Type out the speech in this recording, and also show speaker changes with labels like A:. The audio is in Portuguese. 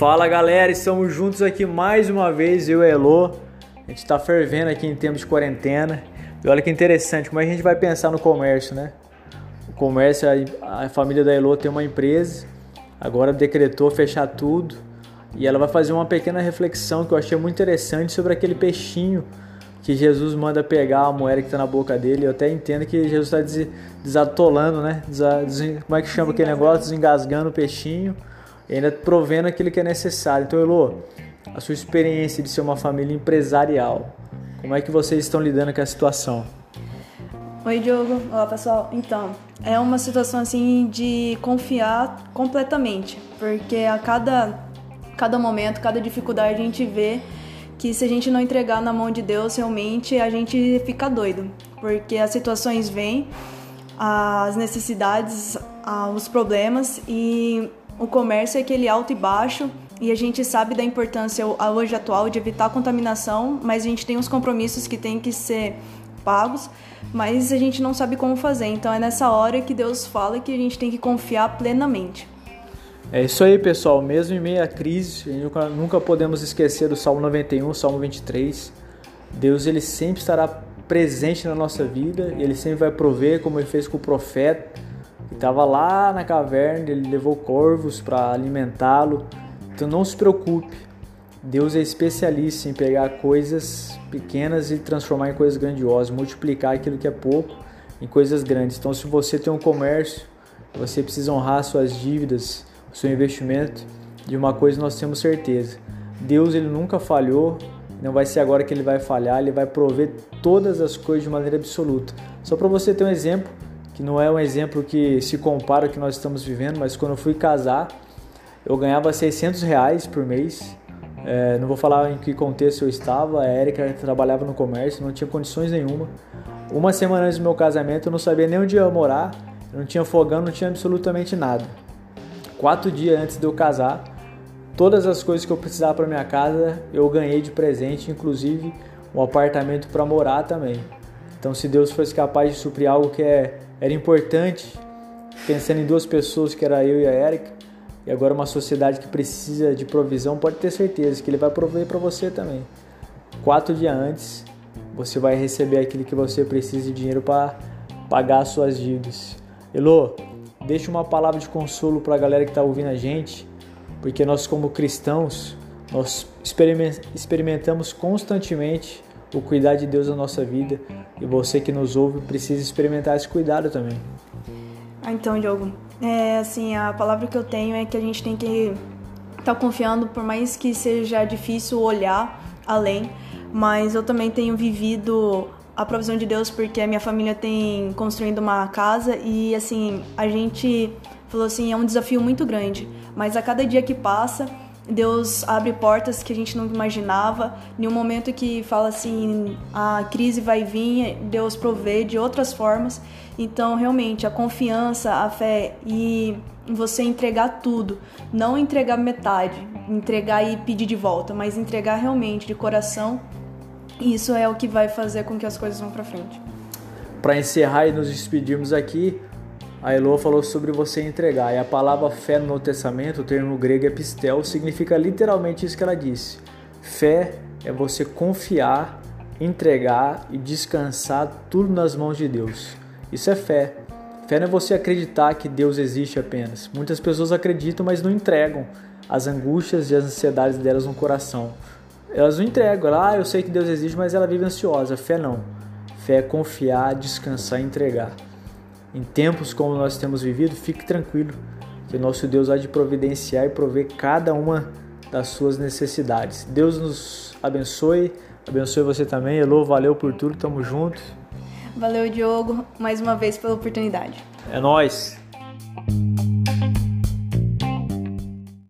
A: Fala galera, estamos juntos aqui mais uma vez, eu e Elo. A gente está fervendo aqui em tempos de quarentena. E olha que interessante, como a gente vai pensar no comércio, né? O comércio, a, a família da Elo tem uma empresa, agora decretou fechar tudo. E ela vai fazer uma pequena reflexão que eu achei muito interessante sobre aquele peixinho que Jesus manda pegar a moeda que está na boca dele. Eu até entendo que Jesus está desatolando, né? como é que chama aquele negócio? Desengasgando o peixinho e ainda provendo aquilo que é necessário. Então, Elô, a sua experiência de ser uma família empresarial, como é que vocês estão lidando com a situação?
B: Oi, Diogo. Olá, pessoal. Então, é uma situação assim de confiar completamente, porque a cada, cada momento, cada dificuldade a gente vê que se a gente não entregar na mão de Deus, realmente a gente fica doido, porque as situações vêm, as necessidades, os problemas e o comércio é aquele alto e baixo e a gente sabe da importância hoje atual de evitar a contaminação, mas a gente tem uns compromissos que tem que ser pagos, mas a gente não sabe como fazer. Então é nessa hora que Deus fala que a gente tem que confiar plenamente.
A: É isso aí, pessoal. Mesmo em meio à crise, nunca, podemos esquecer do Salmo 91, Salmo 23. Deus ele sempre estará presente na nossa vida, ele sempre vai prover, como ele fez com o profeta estava lá na caverna, ele levou corvos para alimentá-lo. Então não se preocupe. Deus é especialista em pegar coisas pequenas e transformar em coisas grandiosas, multiplicar aquilo que é pouco em coisas grandes. Então, se você tem um comércio, você precisa honrar suas dívidas, o seu investimento. De uma coisa nós temos certeza: Deus ele nunca falhou, não vai ser agora que ele vai falhar, ele vai prover todas as coisas de maneira absoluta. Só para você ter um exemplo, que não é um exemplo que se compara ao que nós estamos vivendo, mas quando eu fui casar, eu ganhava 600 reais por mês. É, não vou falar em que contexto eu estava, a Erika trabalhava no comércio, não tinha condições nenhuma. Uma semana antes do meu casamento, eu não sabia nem onde ia morar, não tinha fogão, não tinha absolutamente nada. Quatro dias antes de eu casar, todas as coisas que eu precisava para minha casa eu ganhei de presente, inclusive um apartamento para morar também. Então, se Deus fosse capaz de suprir algo que é, era importante, pensando em duas pessoas, que era eu e a Érica, e agora uma sociedade que precisa de provisão, pode ter certeza que Ele vai prover para você também. Quatro dias antes, você vai receber aquilo que você precisa de dinheiro para pagar as suas dívidas. Elô, deixa uma palavra de consolo para a galera que está ouvindo a gente, porque nós, como cristãos, nós experimentamos constantemente o cuidar de Deus na nossa vida. E você que nos ouve precisa experimentar esse cuidado também.
B: Ah, então, Diogo, é, assim, a palavra que eu tenho é que a gente tem que estar tá confiando, por mais que seja difícil olhar além, mas eu também tenho vivido a provisão de Deus porque a minha família tem construindo uma casa e assim, a gente falou assim, é um desafio muito grande, mas a cada dia que passa, Deus abre portas que a gente não imaginava. Em um momento que fala assim, a crise vai vir, Deus provê de outras formas. Então, realmente, a confiança, a fé e você entregar tudo, não entregar metade, entregar e pedir de volta, mas entregar realmente de coração. Isso é o que vai fazer com que as coisas vão para frente.
A: Para encerrar e nos despedirmos aqui, a Elo falou sobre você entregar. E a palavra fé no Novo Testamento, o termo grego é pistel, significa literalmente isso que ela disse. Fé é você confiar, entregar e descansar tudo nas mãos de Deus. Isso é fé. Fé não é você acreditar que Deus existe apenas. Muitas pessoas acreditam, mas não entregam as angústias e as ansiedades delas no coração. Elas não entregam. Ah, eu sei que Deus existe, mas ela vive ansiosa. Fé não. Fé é confiar, descansar e entregar. Em tempos como nós temos vivido, fique tranquilo que o nosso Deus há de providenciar e prover cada uma das suas necessidades. Deus nos abençoe, abençoe você também. Elô, valeu por tudo, tamo junto.
B: Valeu, Diogo, mais uma vez pela oportunidade.
A: É nós.